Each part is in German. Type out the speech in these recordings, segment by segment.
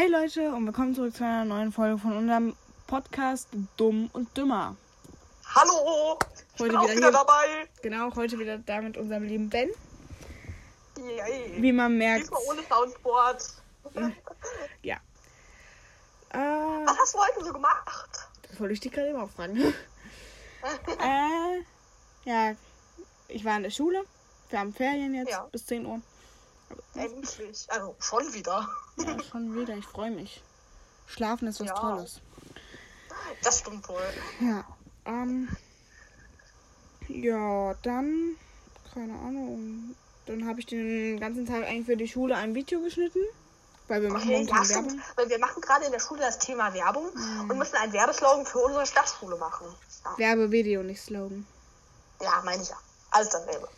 Hey Leute und willkommen zurück zu einer neuen Folge von unserem Podcast Dumm und Dümmer. Hallo! Ich Heute bin auch wieder wieder, hier. dabei. Genau, heute wieder da mit unserem lieben Ben. Yay. Wie man merkt. Diesmal ohne Soundboard. Ja. Äh, Was hast du heute so gemacht? das wollte ich dich gerade auch fragen. äh, ja, ich war in der Schule. Wir haben Ferien jetzt Ja. bis 10 Uhr. Endlich. Also schon wieder. Ja, schon wieder. Ich freue mich. Schlafen ist was Ja. Tolles. Das stimmt wohl. Ja. Ähm. Ja, dann. Keine Ahnung. Dann habe ich den ganzen Tag eigentlich für die Schule ein Video geschnitten. Weil wir machen Okay, ja. Werbung. Weil wir machen gerade in der Schule das Thema Werbung und müssen einen Werbeslogan für unsere Stadtschule machen. Ja, Werbevideo, nicht Slogan. ja meine ich ja. Alles dasselbe.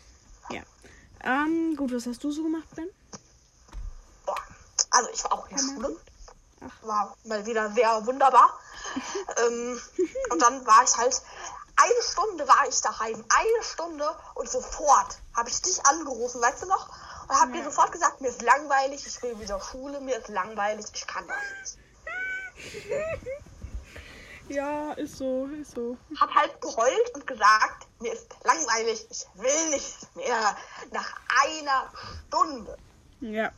Ja. Ähm, gut, was hast du so gemacht, Ben? Also ich war auch in der Ja, Schule. War mal wieder sehr wunderbar. ähm, und dann war ich halt, eine Stunde war ich daheim. Eine Stunde und sofort habe ich dich angerufen, weißt du noch? Und habe dir sofort gesagt, mir ist langweilig, ich will wieder Schule, mir ist langweilig, ich kann das nicht. Ja, ist so, ist so. Hab halt geheult und gesagt, mir ist langweilig, ich will nicht mehr. Nach einer Stunde. Ja.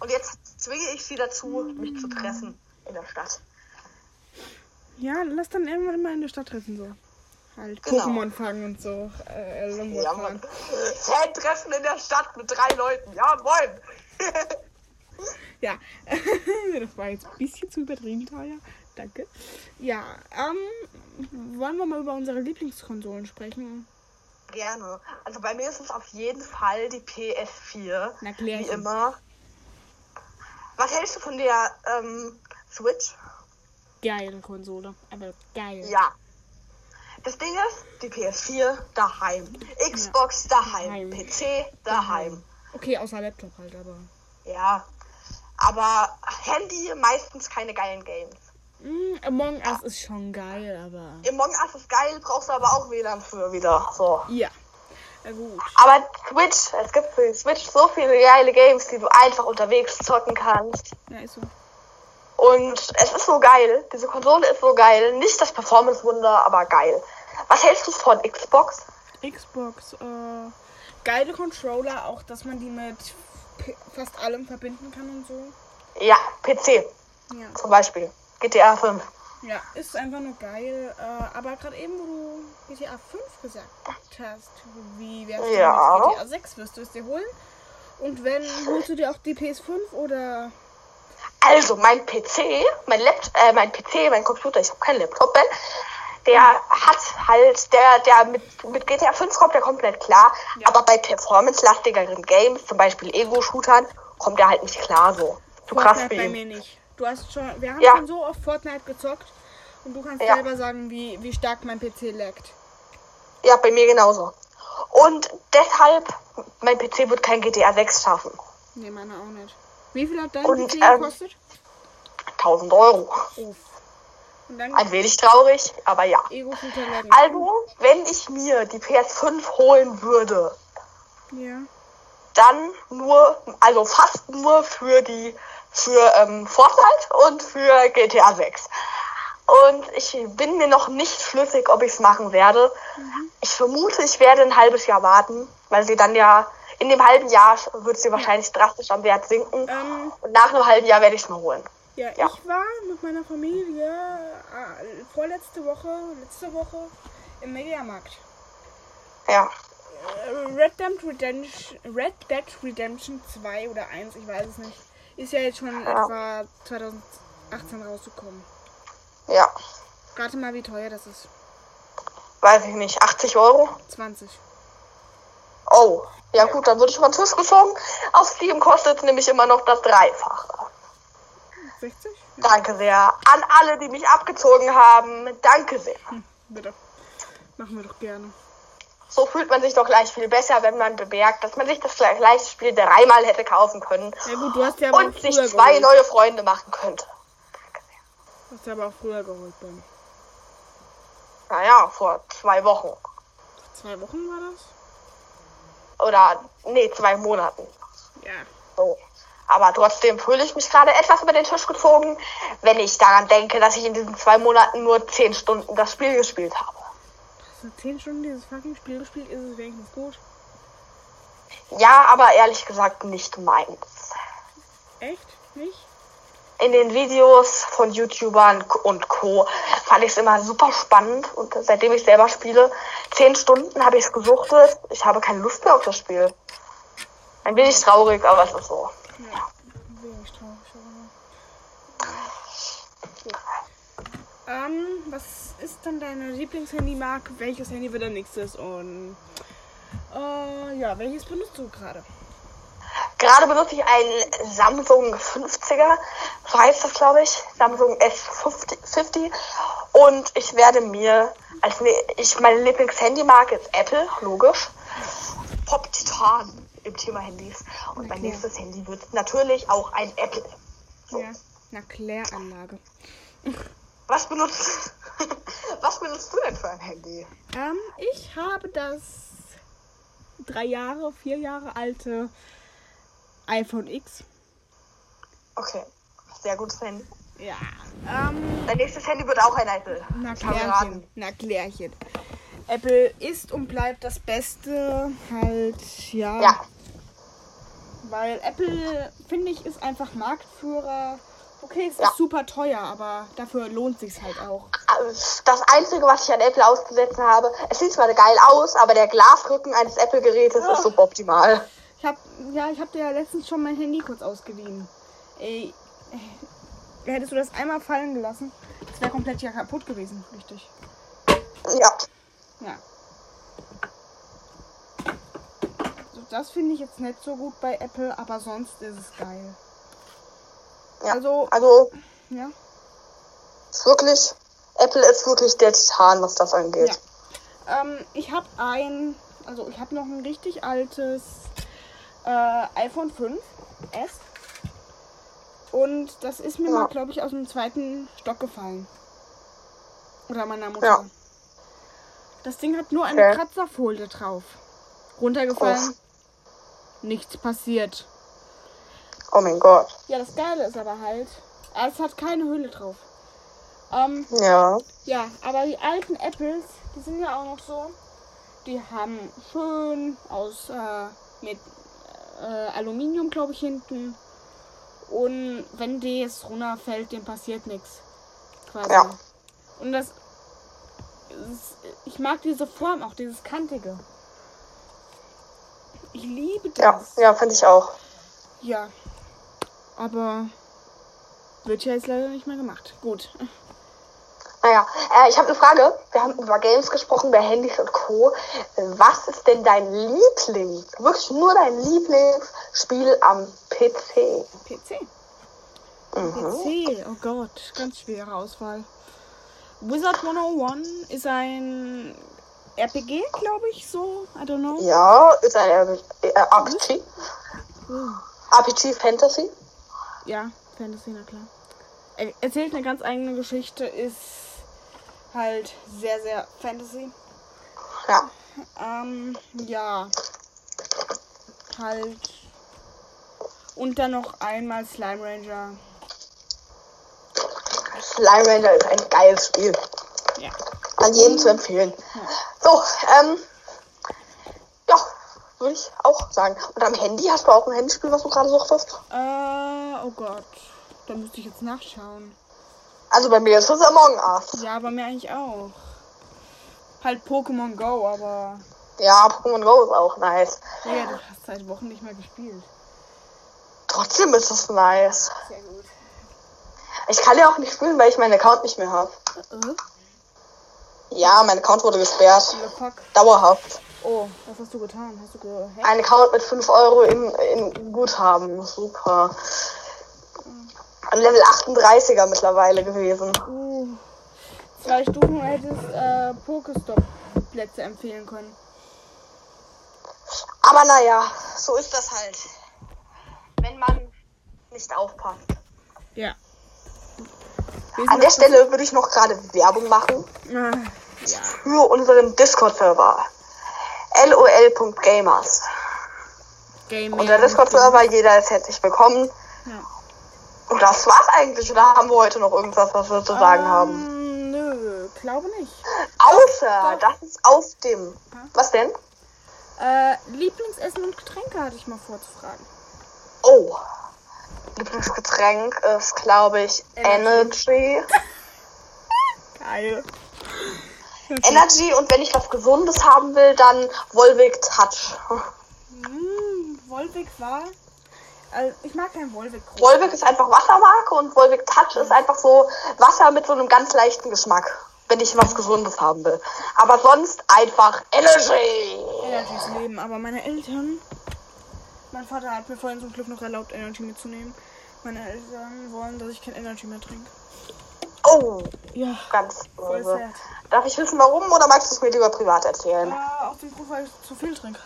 Und jetzt zwinge ich sie dazu, mich zu treffen in der Stadt. Ja, lass dann irgendwann mal in der Stadt treffen, so. Halt Genau. Pokémon fangen und so. Äh, Longboard Ja, fahren. Fan-Treffen in der Stadt mit drei Leuten. Ja, moin. Ja, das war jetzt ein bisschen zu übertrieben, teuer. Danke. Ja, ähm, wollen wir mal über unsere Lieblingskonsolen sprechen? Gerne. Also bei mir ist es auf jeden Fall die PS4. Na, klär Wie immer. Was hältst du von der ähm, Switch? Geile Konsole. Aber geil. Ja. Das Ding ist, die PS4 daheim. Xbox daheim. Daheim. PC daheim. Okay, außer Laptop halt, aber. Ja. Aber Handy meistens keine geilen Games. Mm, Among Us ist schon geil, aber. Among Us ist geil, brauchst du aber auch WLAN für wieder. So. Ja. Na gut. Aber Switch, es gibt für die Switch so viele geile Games, die du einfach unterwegs zocken kannst. Ja, ist so. Und es ist so geil. Diese Konsole ist so geil. Nicht das Performance-Wunder, aber geil. Was hältst du von Xbox? Xbox, äh, geile Controller, auch dass man die mit P fast allem verbinden kann und so. Ja, PC Ja. zum Beispiel. GTA 5. Ja, ist einfach nur geil. Äh, aber gerade eben, wo du GTA 5 gesagt hast, wie wär's denn Ja. mit GTA 6? Wirst du es dir holen? Und wenn, holst du dir auch die PS5 oder. Also, mein PC, mein Laptop, äh, mein PC, mein Computer, ich habe keinen Laptop, Ben, der hat halt, der, der mit, mit GTA 5 kommt der komplett klar, Ja. aber bei performance-lastigeren Games, zum Beispiel Ego-Shootern, kommt der halt nicht klar so. Zu krass Fortnite für bei mir nicht. Du hast schon, wir haben Ja. schon so oft Fortnite gezockt und du kannst Ja. selber sagen, wie, wie stark mein PC laggt. Ja, bei mir genauso. Und deshalb, mein PC wird kein GTA 6 schaffen. Nee, meiner auch nicht. Wie viel hat dein Und, PC ähm, gekostet? 1000 Euro. Uff. Ein wenig traurig, aber ja. Also, wenn ich mir die PS5 holen würde, Ja. dann nur, also fast nur für die, für ähm, Fortnite und für GTA 6. Und ich bin mir noch nicht schlüssig, ob ich es machen werde. Ich vermute, ich werde ein halbes Jahr warten, weil sie dann ja, in dem halben Jahr wird sie wahrscheinlich drastisch am Wert sinken. Ähm, Und nach einem halben Jahr werde ich es mir holen. Ja, Ja. ich war mit meiner Familie äh, vorletzte Woche, letzte Woche im Mediamarkt. Ja. Äh, Red Dead Redemption, Red Dead Redemption 2 oder 1, ich weiß es nicht. Ist ja jetzt schon Ja. etwa 2018 rausgekommen. Ja. Rate mal, wie teuer das ist. Weiß ich nicht. 80 Euro? 20. Oh. Ja gut, dann würde ich mal Tisch gezogen. Auf Steam kostet es nämlich immer noch das Dreifache. 60? Danke sehr. An alle, die mich abgezogen haben, danke sehr. Bitte. Machen wir doch gerne. So fühlt man sich doch gleich viel besser, wenn man bemerkt, dass man sich das gleich- gleiche Spiel dreimal hätte kaufen können Ja gut, du hast ja und sich zwei geholt. neue Freunde machen könnte. Du hast ja aber auch früher geholt, Ben. Naja, vor zwei Wochen. Zwei Wochen war das? Oder, nee, zwei Monaten. Ja. So. Aber trotzdem fühle ich mich gerade etwas über den Tisch gezogen, wenn ich daran denke, dass ich in diesen zwei Monaten nur zehn Stunden das Spiel gespielt habe. Du 10 Stunden dieses fucking Spiel gespielt? Ist es wenigstens gut? Ja, aber ehrlich gesagt nicht meins. Echt? Nicht? In den Videos von YouTubern und Co. fand ich es immer super spannend und seitdem ich selber spiele, zehn Stunden habe ich es gesuchtet. Ich habe keine Lust mehr auf das Spiel. Ein wenig traurig, aber es ist so. Ja. Wenig traurig, aber. Gut. Ähm, was ist dann deine Lieblingshandymarke? Welches Handy wird dein nächstes? Und äh, ja, welches benutzt du gerade? Gerade benutze ich einen Samsung 50er, so heißt das glaube ich, Samsung S50 und ich werde mir als ne ich meine Lieblingshandymarke ist Apple, logisch. Pop Titan im Thema Handys und mein nächstes Handy wird natürlich auch ein Apple. So. Ja. Na, Kläranlage. Was benutzt Was benutzt du denn für ein Handy? Ähm, ich habe das drei Jahre, vier Jahre alte iPhone X. Okay, sehr gutes Handy. Ja. Ähm, Dein nächstes Handy wird auch ein Apple. na Klärchen. Na Klärchen. Apple ist und bleibt das Beste. Halt, ja. Ja, Weil Apple, finde ich, ist einfach Marktführer. Okay, es Ja. ist super teuer, aber dafür lohnt sich's halt auch. das Einzige, was ich an Apple auszusetzen habe, es sieht zwar geil aus, aber der Glasrücken eines Apple-Gerätes ist suboptimal. Ich hab, ja, ich hab dir ja letztens schon mein Handy kurz ausgeliehen. Ey, äh, hättest du das einmal fallen gelassen, das wäre komplett ja kaputt gewesen, richtig. Ja, Ja. Also das finde ich jetzt nicht so gut bei Apple, aber sonst ist es geil. Ja. Also- also Ja. ist wirklich, Apple ist wirklich der Titan, was das angeht. Ja. Ähm, ich habe ein, also ich habe noch ein richtig altes äh, iPhone 5 S. Und das ist mir Ja. mal, glaube ich, aus dem zweiten Stock gefallen. Oder meiner Mutter. Ja. Das Ding hat nur eine Okay. Kratzerfolie drauf. Runtergefallen. Uff. Nichts passiert. Oh mein Gott. Ja, das Geile ist aber halt, es hat keine Hülle drauf. Ähm, Ja. ja, aber die alten Apples, die sind ja auch noch so. Die haben schön aus äh, mit äh, Aluminium, glaube ich, hinten. Und wenn das runterfällt, dem passiert nichts. Quasi. Ja. Und das. ist- Ich mag diese Form auch, dieses kantige. Ich liebe Ja, das. ja, finde ich auch. Ja. Aber wird ja jetzt leider nicht mehr gemacht. Gut. Naja, äh, ich habe eine Frage. Wir haben über Games gesprochen, über Handys und Co. Was ist denn dein Lieblings, wirklich nur dein Lieblingsspiel am PC? PC. Mhm. PC, oh Gott, ganz schwere Auswahl. Wizard 101 ist ein RPG, glaube ich, so. I don't know. Ja, ist ein RPG. Oh. RPG Fantasy. Ja, Fantasy, na klar. Er erzählt eine ganz eigene Geschichte, ist halt sehr, sehr Fantasy. Ja. Ähm, ja. Halt. Und dann noch einmal Slime Ranger. Slime Ranger ist ein geiles Spiel. Ja. An jeden zu empfehlen. So, ähm. Ich auch sagen. Und am Handy hast du auch ein Handyspiel, was du gerade suchtest? Äh, oh Gott. Da müsste ich jetzt nachschauen. Also bei mir ist es Among Us. Ja, bei mir eigentlich auch. Halt Pokémon Go, aber. Ja, Pokémon Go ist auch nice. Ja, du hast seit Wochen nicht mehr gespielt. Trotzdem ist es nice. Sehr gut. Ich kann ja auch nicht spielen, weil ich meinen Account nicht mehr habe. Äh, Ja, mein Account wurde gesperrt. Dauerhaft. Oh, was hast du getan? Hast du gehackt? Ein Account mit 5 Euro in, in Guthaben. Super. Am Level 38er mittlerweile gewesen. Uh, zwei Stufen hättest äh, Pokestop-Plätze empfehlen können. Aber naja, so ist das halt. Wenn man nicht aufpasst. Ja. An der Stelle würde ich noch gerade Werbung machen Ah, ja. für unseren Discord-Server. lol.gamers. Game Und der Discord-Server, jeder ist herzlich willkommen. Ja. Und das war's eigentlich. Oder haben wir heute noch irgendwas, was wir zu sagen ähm, haben? Nö, glaube nicht. Außer, das ist auf dem. Was denn? Äh, Lieblingsessen und Getränke hatte ich mal vorzufragen. Oh. Lieblingsgetränk ist, glaube ich, Energy. Energy. Geil. Energy und wenn ich was Gesundes haben will, dann Volvic Touch. Hm, Wolwig war. Also, ich mag kein Wolwig groß. Volvic ist einfach Wassermarke und Volvic Touch ist einfach so Wasser mit so einem ganz leichten Geschmack, wenn ich was Gesundes haben will. Aber sonst einfach Energy. Energys Leben, aber meine Eltern. Mein Vater hat mir vorhin zum Glück noch erlaubt, Energy mitzunehmen. Meine Eltern wollen, dass ich kein Energy mehr trinke. Oh, Ja, ganz böse. Darf ich wissen, warum oder magst du es mir lieber privat erzählen? Äh, auf dem Grund, weil ich zu viel trinke.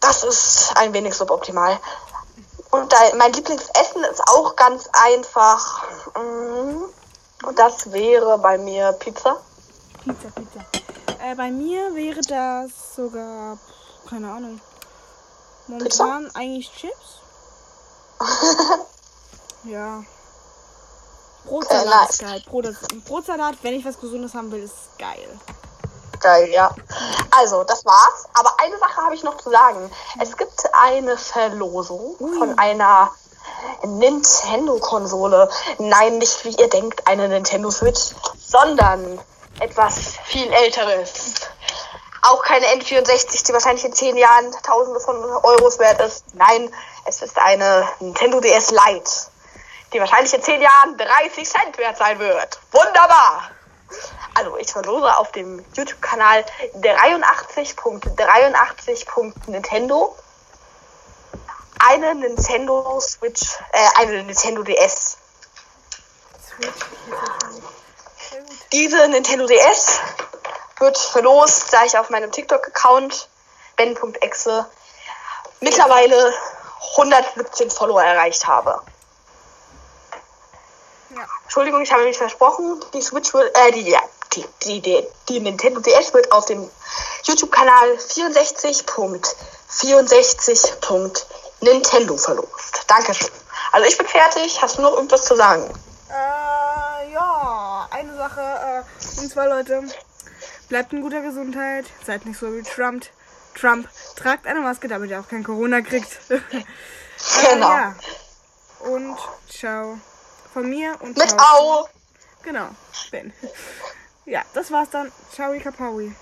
Das ist ein wenig suboptimal. Und mein Lieblingsessen ist auch ganz einfach. Mm, Und das wäre bei mir Pizza. Pizza, Pizza. Äh, bei mir wäre das sogar, keine Ahnung. Momentan eigentlich Chips. ja. Brotsalat nice. ist geil. Brot, Brotsalat, wenn ich was Gesundes haben will, ist geil. Geil, ja. Also, das war's. Aber eine Sache habe ich noch zu sagen. Es gibt eine Verlosung Ui. von einer Nintendo-Konsole. Nein, nicht wie ihr denkt, eine Nintendo Switch, sondern etwas viel älteres. Auch keine N64, die wahrscheinlich in zehn Jahren Tausende von Euros wert ist. Nein, es ist eine Nintendo DS Lite, die wahrscheinlich in zehn Jahren 30 Cent wert sein wird. Wunderbar! Also ich verlose auf dem YouTube-Kanal 83.83.nintendo eine Nintendo Switch, äh, eine Nintendo DS. Diese Nintendo DS wird verlost, da ich auf meinem TikTok-Account ben.exe mittlerweile 117 Follower erreicht habe. Ja. Entschuldigung, ich habe mich versprochen. Die Switch wird, äh, die, ja, die, die, die, die Nintendo DS wird auf dem YouTube-Kanal 64.64.nintendo verlost. Dankeschön. Also ich bin fertig. Hast du noch irgendwas zu sagen? Äh, ja, eine Sache, äh, und zwar Leute, bleibt in guter Gesundheit, seid nicht so wie Trump. Trump, tragt eine Maske, damit ihr auch kein Corona kriegt. äh, Genau. Ja. Und ciao. Von mir und Mit. Au. Genau, Ben. Ja, das war's dann. Ciao, Kapaui.